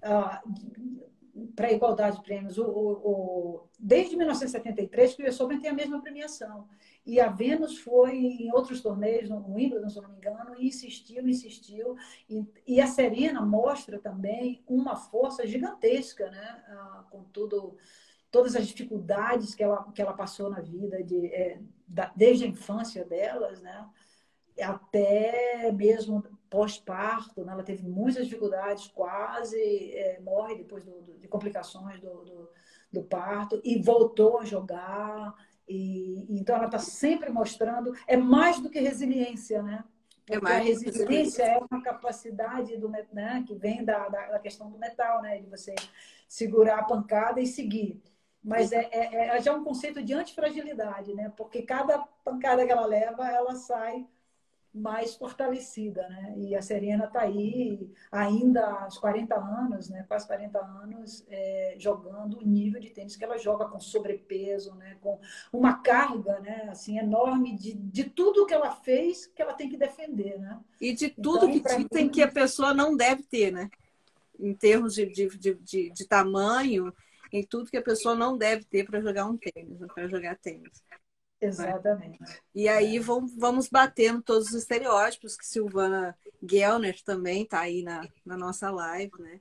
uh, para a igualdade de prêmios. O, o, o, desde 1973 que o US Open tem a mesma premiação. E a Vênus foi em outros torneios, no Wimbledon, se não me engano, e insistiu, insistiu. E, e, a Serena mostra também uma força gigantesca, né? Ah, com tudo, todas as dificuldades que ela, que ela passou na vida, de, é, da, desde a infância delas, né? até mesmo pós-parto, né? ela teve muitas dificuldades, quase é, morre depois do, do, de complicações do, do, do parto, e voltou a jogar e, então ela está sempre mostrando, é mais do que resiliência, né? É Porque é a resiliência é uma capacidade do, né, que vem da, da, da, questão do metal, né? De você segurar a pancada e seguir. Mas é, é, é já um conceito de antifragilidade, né? Porque cada pancada que ela leva, ela sai mais fortalecida, né? E a Serena está aí ainda aos 40 anos, né? Quase 40 anos é, jogando o nível de tênis que ela joga com sobrepeso, né? Com uma carga, né? Assim enorme de, de tudo que ela fez que ela tem que defender, né? E de tudo então, que dizem mim... que a pessoa não deve ter, né? Em termos de, de, de, de, de tamanho, em tudo que a pessoa não deve ter para jogar um tênis, para jogar tênis. Exatamente. E aí vamos, vamos batendo todos os estereótipos, que Silvana Gellner também está aí na, na nossa live, né?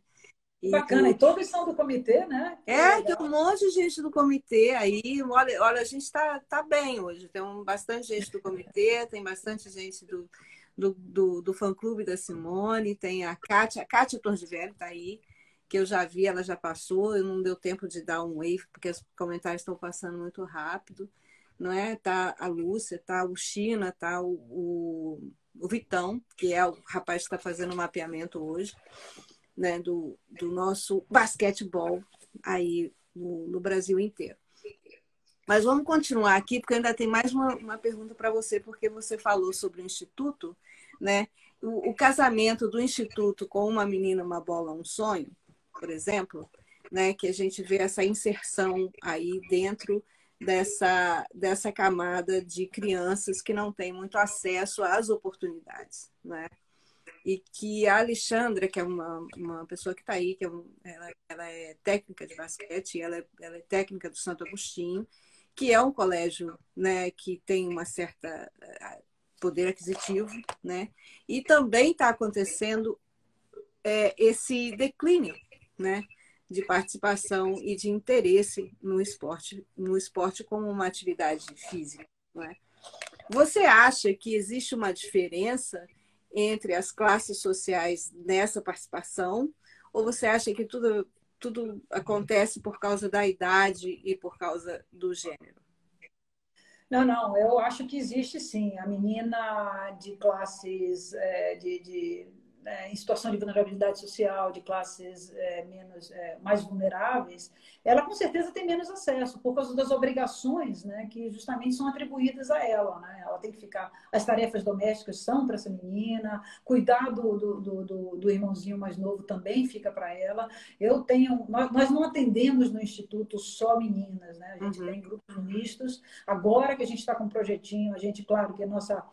E Bacana, e todos são do comitê, né? Que é, legal. tem um monte de gente do comitê aí. Olha, olha a gente está tá bem hoje. Tem um, bastante gente do comitê, tem bastante gente do, do, do, do fã-clube da Simone, tem a Kátia, a Kátia Tordivelli está aí, que eu já vi, ela já passou, não deu tempo de dar um wave, porque os comentários estão passando muito rápido não é? Tá a Lúcia, tá o China, tá o, o, o Vitão, que é o rapaz que está fazendo o mapeamento hoje, né? Do, do nosso basquetebol aí no, no Brasil inteiro. Mas vamos continuar aqui, porque ainda tem mais uma, uma pergunta para você, porque você falou sobre o Instituto, né? O, o, casamento do Instituto com uma menina, uma bola, um sonho, por exemplo, né? Que a gente vê essa inserção aí dentro dessa, dessa camada de crianças que não têm muito acesso às oportunidades. Né? e que a Alexandra, que é uma, uma pessoa que está aí, que é um, ela, ela, é técnica de basquete, ela é, ela é técnica do Santo Agostinho, que é um colégio né, que tem uma certa eh, poder aquisitivo, né? E também está acontecendo é, esse declínio, né? De participação e de interesse no esporte, no esporte como uma atividade física, né? Você acha que existe uma diferença entre as classes sociais nessa participação? Ou você acha que tudo, tudo acontece por causa da idade e por causa do gênero? Não, não, eu acho que existe sim. A menina de classes é, de, de é, em situação de vulnerabilidade social, de classes é, menos, é, mais vulneráveis, ela com certeza tem menos acesso por causa das obrigações né, que justamente são atribuídas a ela. Né? Ela tem que ficar. As tarefas domésticas são para essa menina, cuidar do, do, do, do irmãozinho mais novo também fica para ela. Eu tenho. Nós, nós, não atendemos no Instituto só meninas, né? a gente uhum. tem grupos mistos. Agora que a gente está com um projetinho, a gente, claro que a nossa.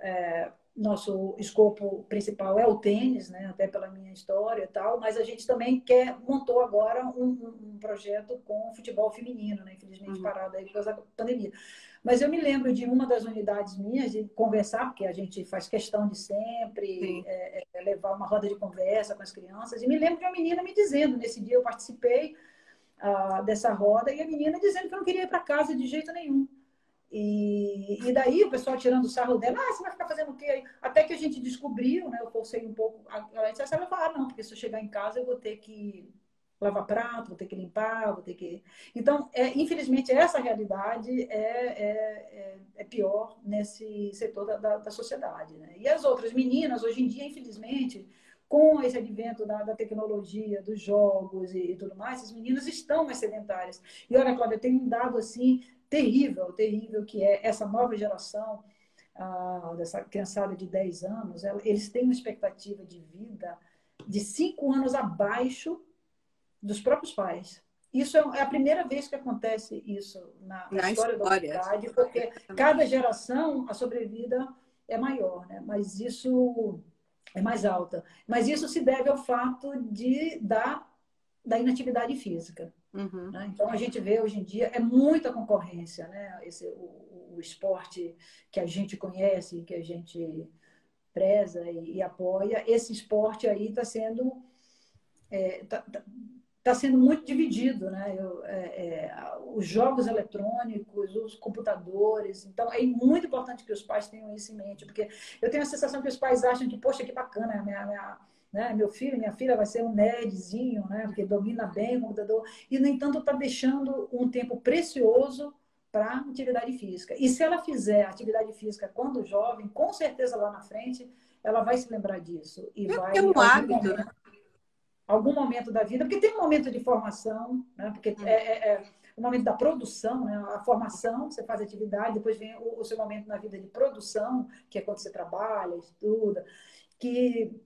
É, nosso escopo principal é o tênis, né? até pela minha história e tal, mas a gente também quer, montou agora um, um projeto com futebol feminino, né? infelizmente uhum. parado aí por causa da pandemia. Mas eu me lembro de uma das unidades minhas, de conversar, porque a gente faz questão de sempre é, é, levar uma roda de conversa com as crianças, e me lembro de uma menina me dizendo, nesse dia eu participei uh, dessa roda, e a menina dizendo que não queria ir para casa de jeito nenhum. E, e daí o pessoal tirando o sarro dela, ah, você vai ficar fazendo o quê? Até que a gente descobriu, né? Eu forcei um pouco. A gente vai falar, ah, não, porque se eu chegar em casa eu vou ter que lavar prato, vou ter que limpar, vou ter que. Então, é, infelizmente, essa realidade é, é, é, é pior nesse setor da, da, da, sociedade. Né? E as outras meninas, hoje em dia, infelizmente, com esse advento da, da tecnologia, dos jogos e, e, tudo mais, as meninas estão mais sedentárias. E olha, Cláudia, tem um dado assim terrível, terrível, que é essa nova geração, ah, dessa criançada de 10 anos, eles têm uma expectativa de vida de 5 anos abaixo dos próprios pais. Isso é, é a primeira vez que acontece isso na, na, na história, da humanidade, porque cada geração, a sobrevida é maior, né? mas isso é mais alta. Mas isso se deve ao fato de, da, da inatividade física. Uhum. Né? Então a gente vê hoje em dia é muita concorrência, né? Esse, o, o esporte que a gente conhece, que a gente preza e, e apoia, esse esporte aí está sendo é, tá, tá, tá, sendo muito dividido, né? Eu, é, é, os jogos eletrônicos, os computadores. Então, é muito importante que os pais tenham isso em mente, porque eu tenho a sensação que os pais acham que, poxa, que bacana, minha, minha né? Meu filho, minha filha vai ser um nerdzinho, né? Porque domina bem o computador. E, no entanto, está deixando um tempo precioso para atividade física. E se ela fizer atividade física quando jovem, com certeza lá na frente, ela vai se lembrar disso. E é vai. É um hábito, né? Algum momento da vida, porque tem um momento de formação, né? Porque hum. é, é, é o momento da produção, né? a formação, você faz atividade, depois vem o, o seu momento na vida de produção, que é quando você trabalha, estuda, que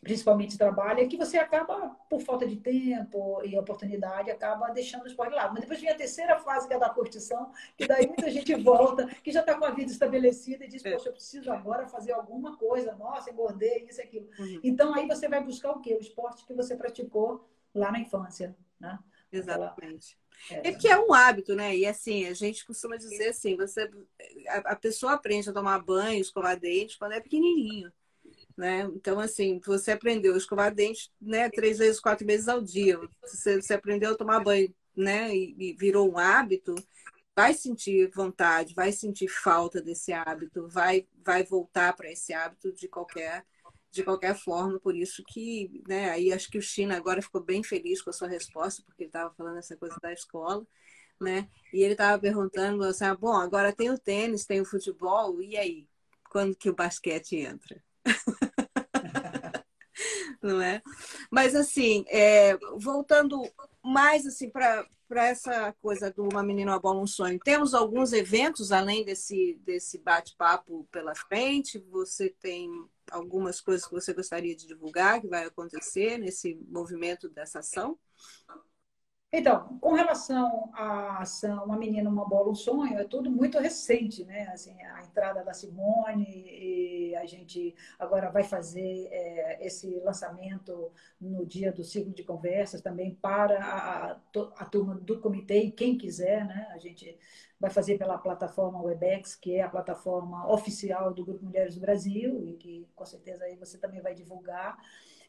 principalmente trabalho, é que você acaba, por falta de tempo e oportunidade, acaba deixando o esporte de lado. Mas depois vem a terceira fase, que é da curtição, que daí muita gente volta, que já está com a vida estabelecida e diz, é. poxa, eu preciso agora fazer alguma coisa, nossa, engordei, isso e aquilo. Uhum. Então, aí você vai buscar o quê? O esporte que você praticou lá na infância, né? Exatamente. É. é porque é um hábito, né? E assim, a gente costuma dizer assim, você a, a pessoa aprende a tomar banho, escovar dente quando é pequenininho né? Então, assim, você aprendeu a escovar dente, né? Três vezes, quatro vezes ao dia. Você, você aprendeu a tomar banho, né? E, e, virou um hábito, vai sentir vontade, vai sentir falta desse hábito, vai, vai voltar para esse hábito de qualquer de qualquer forma, por isso que, né, aí acho que o China agora ficou bem feliz com a sua resposta, porque ele estava falando essa coisa da escola, né? E ele estava perguntando assim, ah, bom, agora tem o tênis, tem o futebol, e aí? Quando que o basquete entra? não é? Mas assim, é, voltando mais assim para essa coisa do Uma Menina, Uma Bola, Um Sonho, temos alguns eventos além desse, desse bate-papo pela frente? Você tem algumas coisas que você gostaria de divulgar que vai acontecer nesse movimento dessa ação? Então, com relação à ação Uma Menina, Uma Bola, um Sonho, é tudo muito recente, né? Assim, a entrada da Simone e a gente agora vai fazer é, esse lançamento no dia do ciclo de conversas também para a, a, turma do comitê e quem quiser, né? A gente vai fazer pela plataforma Webex, que é a plataforma oficial do Grupo Mulheres do Brasil e que com certeza aí você também vai divulgar.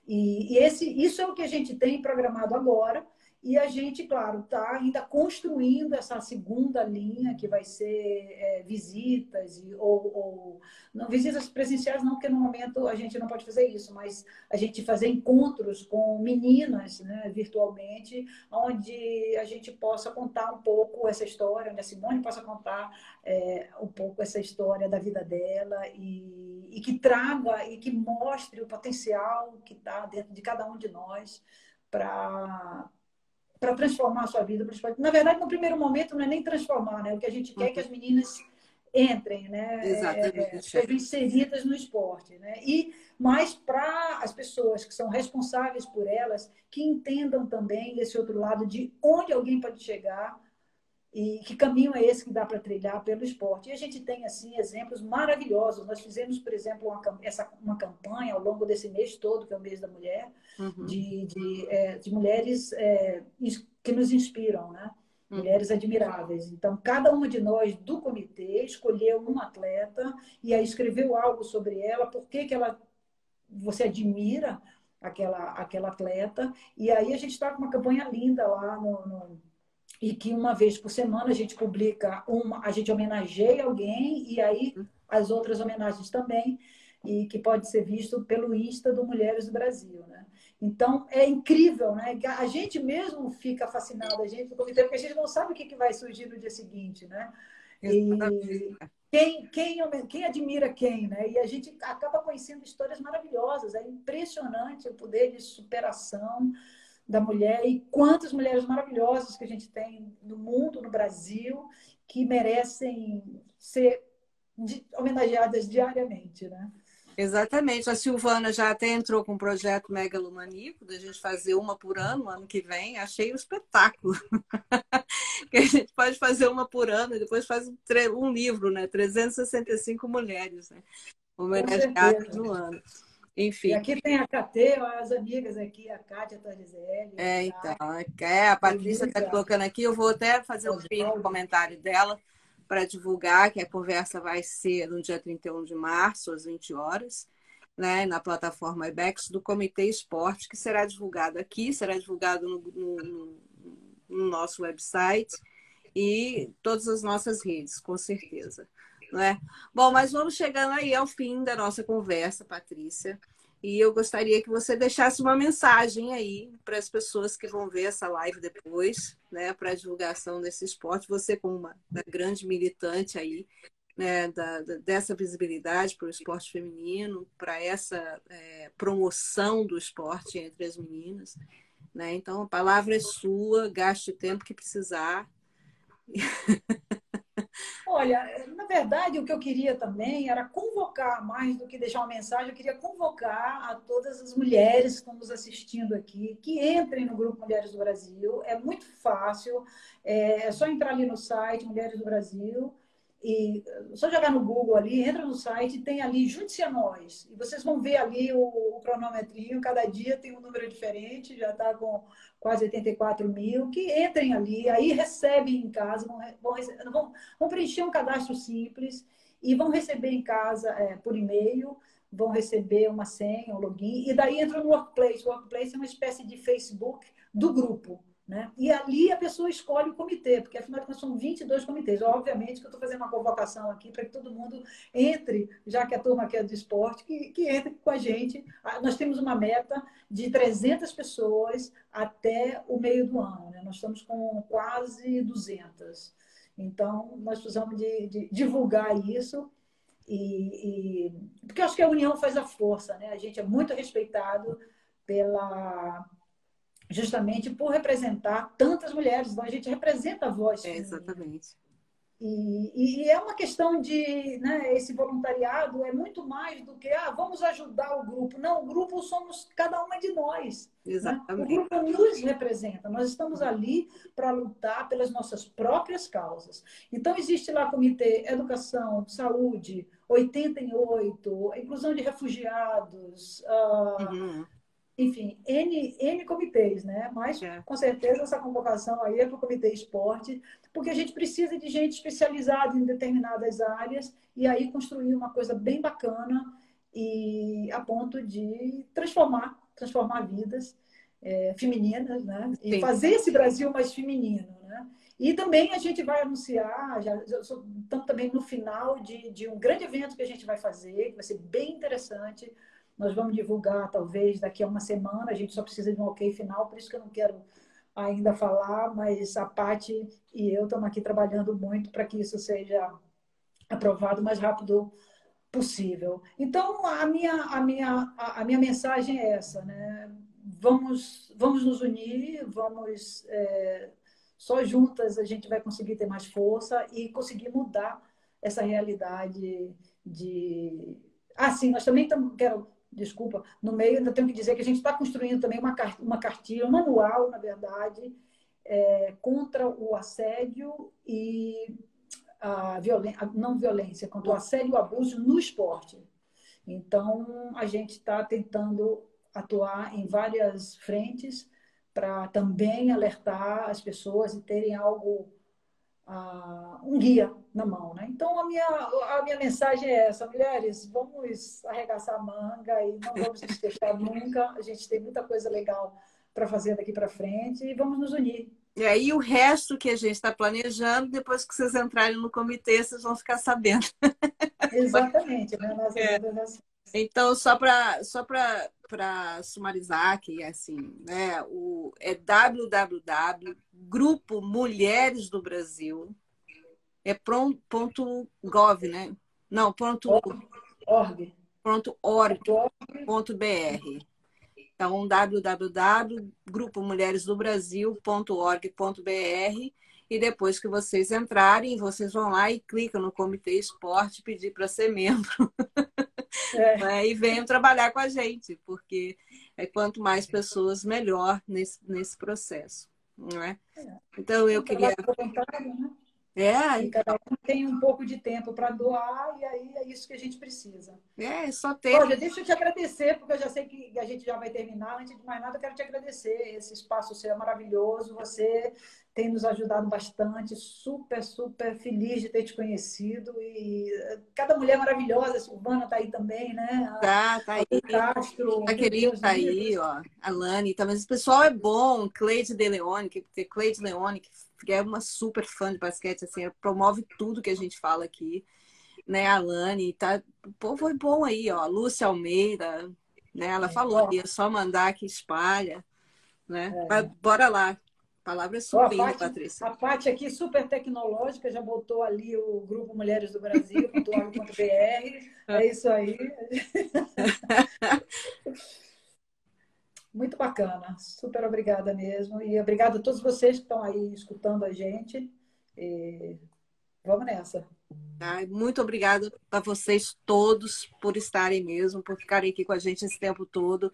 E, e esse, isso é o que a gente tem programado agora. E a gente, claro, está ainda construindo essa segunda linha, que vai ser é, visitas, e, ou, ou, não visitas presenciais, não, porque no momento a gente não pode fazer isso, mas a gente fazer encontros com meninas né, virtualmente, onde a gente possa contar um pouco essa história, onde a Simone possa contar é, um pouco essa história da vida dela e, e que traga e que mostre o potencial que está dentro de cada um de nós para para transformar a sua vida. Na verdade, no primeiro momento, não é nem transformar, né? O que a gente quer é que as meninas entrem, né? Exatamente. É, sejam inseridas no esporte, né? E mas para as pessoas que são responsáveis por elas, que entendam também esse outro lado de onde alguém pode chegar e que caminho é esse que dá para trilhar pelo esporte. E a gente tem, assim, exemplos maravilhosos. Nós fizemos, por exemplo, uma, essa, uma campanha ao longo desse mês todo, que é o mês da mulher, uhum. de, de, é, de mulheres é, que nos inspiram, né? Uhum. Mulheres admiráveis. Então, cada uma de nós do comitê escolheu uma atleta e aí escreveu algo sobre ela, por que, que ela você admira aquela, aquela atleta. E aí a gente está com uma campanha linda lá no, no e que uma vez por semana a gente publica uma, a gente homenageia alguém e aí as outras homenagens também e que pode ser visto pelo Insta do Mulheres do Brasil, né? Então é incrível, né? A gente mesmo fica fascinado, a gente porque a gente não sabe o que vai surgir no dia seguinte, né? E quem, quem, quem admira quem, né? E a gente acaba conhecendo histórias maravilhosas, é impressionante o poder de superação, da mulher e quantas mulheres maravilhosas que a gente tem no mundo, no Brasil, que merecem ser homenageadas diariamente, né? Exatamente. A Silvana já até entrou com um projeto megalomaníaco da gente fazer uma por ano, ano que vem. Achei um espetáculo. que a gente pode fazer uma por ano e depois faz um livro, né? 365 mulheres, né? Homenageadas no ano. Enfim. E aqui tem a KT, as amigas aqui, a Kátia Torizelli. É, então. É, a Patrícia está colocando aqui. Eu vou até fazer um comentário dela para divulgar que a conversa vai ser no dia 31 de março, às 20 horas, né, na plataforma IBEX do Comitê Esporte, que será divulgado aqui, será divulgado no, no, no nosso website e todas as nossas redes, com certeza. Né? Bom, mas vamos chegando aí ao fim da nossa conversa, Patrícia. E eu gostaria que você deixasse uma mensagem aí para as pessoas que vão ver essa live depois, né, para a divulgação desse esporte. Você, como uma, uma grande militante aí, né, da, da, dessa visibilidade para o esporte feminino, para essa é, promoção do esporte entre as meninas. Né? Então, a palavra é sua, gaste o tempo que precisar. Olha, na verdade, o que eu queria também era convocar, mais do que deixar uma mensagem, eu queria convocar a todas as mulheres que estão nos assistindo aqui, que entrem no Grupo Mulheres do Brasil. É muito fácil, é só entrar ali no site Mulheres do Brasil e só jogar no Google ali, entra no site, tem ali Junte-se a nós. E vocês vão ver ali o, o cronometrinho, cada dia tem um número diferente, já está com quase 84 mil, que entrem ali, aí recebem em casa, vão, vão, vão, vão preencher um cadastro simples e vão receber em casa é, por e-mail, vão receber uma senha, um login, e daí entram no Workplace. O Workplace é uma espécie de Facebook do grupo. Né? E ali a pessoa escolhe o comitê, porque afinal de contas são 22 comitês. Obviamente que eu estou fazendo uma convocação aqui para que todo mundo entre, já que a turma aqui é do esporte, que, que entre com a gente. Ah, nós temos uma meta de 300 pessoas até o meio do ano. Né? Nós estamos com quase 200. Então, nós precisamos de, de divulgar isso. E, e, porque eu acho que a união faz a força, né? A gente é muito respeitado pela justamente por representar tantas mulheres. Então, a gente representa a voz. É, exatamente. E, e, é uma questão de, né, esse voluntariado é muito mais do que, ah, vamos ajudar o grupo. Não, o grupo somos cada uma de nós. Exatamente. Né? O grupo nos representa. Nós estamos ali para lutar pelas nossas próprias causas. Então, existe lá comitê Educação, Saúde, 88, inclusão de refugiados, uh, uhum enfim, N, N comitês, né? Mas, é. com certeza, essa convocação aí é para o Comitê Esporte, porque a gente precisa de gente especializada em determinadas áreas e aí construir uma coisa bem bacana e a ponto de transformar, transformar vidas é, femininas, né? E Sim. fazer esse Brasil mais feminino, né? E também a gente vai anunciar, já, estamos também no final de, de um grande evento que a gente vai fazer, que vai ser bem interessante, nós vamos divulgar, talvez, daqui a uma semana. A gente só precisa de um ok final, por isso que eu não quero ainda falar, mas a Paty e eu estamos aqui trabalhando muito para que isso seja aprovado o mais rápido possível. Então, a minha, a minha, a minha mensagem é essa, né? Vamos, vamos nos unir, vamos... É, só juntas a gente vai conseguir ter mais força e conseguir mudar essa realidade de... Ah, sim, nós também estamos... Quero desculpa, no meio ainda tenho que dizer que a gente está construindo também uma, uma cartilha, um manual, na verdade, é, contra o assédio e a violência, não violência, contra o assédio e o abuso no esporte. Então, a gente está tentando atuar em várias frentes para também alertar as pessoas e terem algo um guia na mão. Né? Então, a minha, a minha mensagem é essa, mulheres, vamos arregaçar a manga e não vamos nos nunca. A gente tem muita coisa legal para fazer daqui para frente e vamos nos unir. E aí o resto que a gente está planejando, depois que vocês entrarem no comitê, vocês vão ficar sabendo. Exatamente, né? Nas é. Então, só para só para sumarizar aqui, assim, né? O, é www Grupo Mulheres do Brasil. É ponto .gov, né? Não, ponto org. Ponto org. Ponto br. Então, www.grupomulheresdobrasil.org.br e depois que vocês entrarem, vocês vão lá e clicam no Comitê Esporte pedir para ser membro. É. Né? E venham trabalhar com a gente, porque é quanto mais pessoas, melhor nesse, nesse processo. Não é? é. Então eu queria. Né? É, e cada um tem um pouco de tempo para doar e aí é isso que a gente precisa. É, só ter. Olha, deixa eu te agradecer, porque eu já sei que a gente já vai terminar. Antes de mais nada, eu quero te agradecer. Esse espaço seu é maravilhoso. Você tem nos ajudado bastante. Super, super feliz de ter te conhecido. E cada mulher maravilhosa. A Silvana está aí também, né? tá, tá aí. Castro. A querida está aí, ó. A Lani. Mas o pessoal é bom. Cleide de Leone, que Cleide Leone, que é uma super fã de basquete, assim, promove tudo que a gente fala aqui. Né, a Lani, tá, o povo é bom aí, ó. Lúcia Almeida, né? Ela é, falou ali, é só mandar que espalha, né? É. Mas bora lá, palavra é sua, Patrícia. A parte aqui super tecnológica já botou ali o grupo Mulheres do Brasil, .org.br. É isso aí. Muito bacana. Super obrigada mesmo. E obrigada a todos vocês que estão aí escutando a gente. E vamos nessa. muito obrigada a vocês todos por estarem mesmo, por ficarem aqui com a gente esse tempo todo.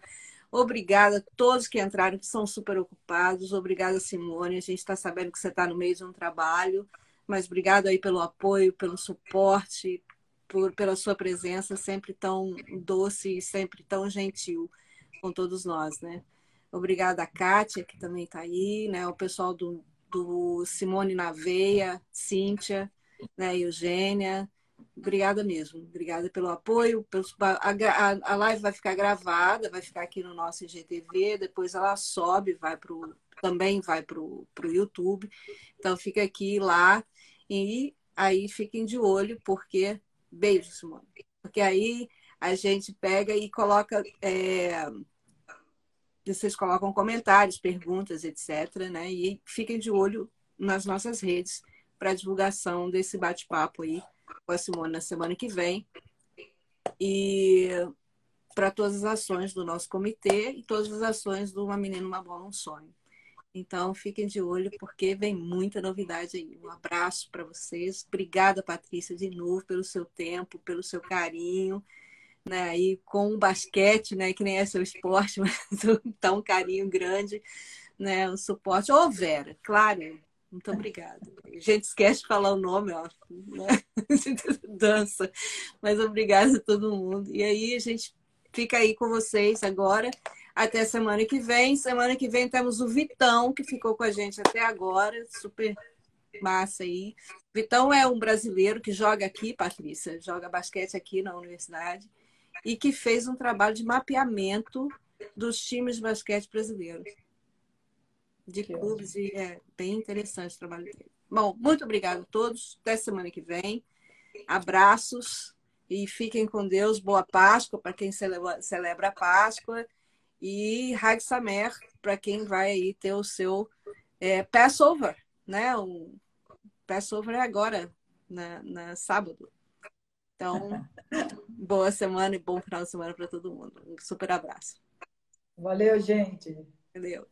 Obrigada a todos que entraram, que são super ocupados. Obrigada, Simone. A gente está sabendo que você está no meio de um trabalho, mas obrigado aí pelo apoio, pelo suporte, por, pela sua presença sempre tão doce e sempre tão gentil com todos nós, né? Obrigada a Kátia, que também está aí, né? O pessoal do, do Simone na Veia, Cíntia, né? Eugênia, Obrigada mesmo. Obrigada pelo apoio. Pelos, a, a, a, live vai ficar gravada, vai ficar aqui no nosso IGTV, depois ela sobe, vai pro, também vai para o YouTube. Então fica aqui lá e aí fiquem de olho, porque. Beijo, Simone. Porque aí a gente pega e coloca. É, vocês colocam comentários, perguntas, etc. Né? E fiquem de olho nas nossas redes para divulgação desse bate-papo aí com a Simone na semana que vem. E para todas as ações do nosso comitê e todas as ações do Uma Menina, Uma Bola, Um Sonho. Então, fiquem de olho, porque vem muita novidade aí. Um abraço para vocês. Obrigada, Patrícia, de novo, pelo seu tempo, pelo seu carinho. Né, e com o basquete, né, que nem é seu esporte, mas tá um carinho grande, né, um suporte. Ô, Vera, claro, muito obrigada. A gente esquece de falar o nome, ó, né? dança, mas obrigada a todo mundo. E aí a gente fica aí com vocês agora até semana que vem. Semana que vem temos o Vitão, que ficou com a gente até agora, super massa aí. Vitão é um brasileiro que joga aqui, Patrícia, joga basquete aqui na universidade e que fez um trabalho de mapeamento dos times de basquete brasileiros. De clubes, e é bem interessante o trabalho dele. Bom, muito obrigada a todos. Até semana que vem. Abraços e fiquem com Deus. Boa Páscoa para quem celebra, celebra a Páscoa e Hag Samer para quem vai aí ter o seu é, Passover, né? O Passover é agora, na, na sábado. Então, boa semana e bom final de semana para todo mundo. Um super abraço. Valeu, gente. Valeu.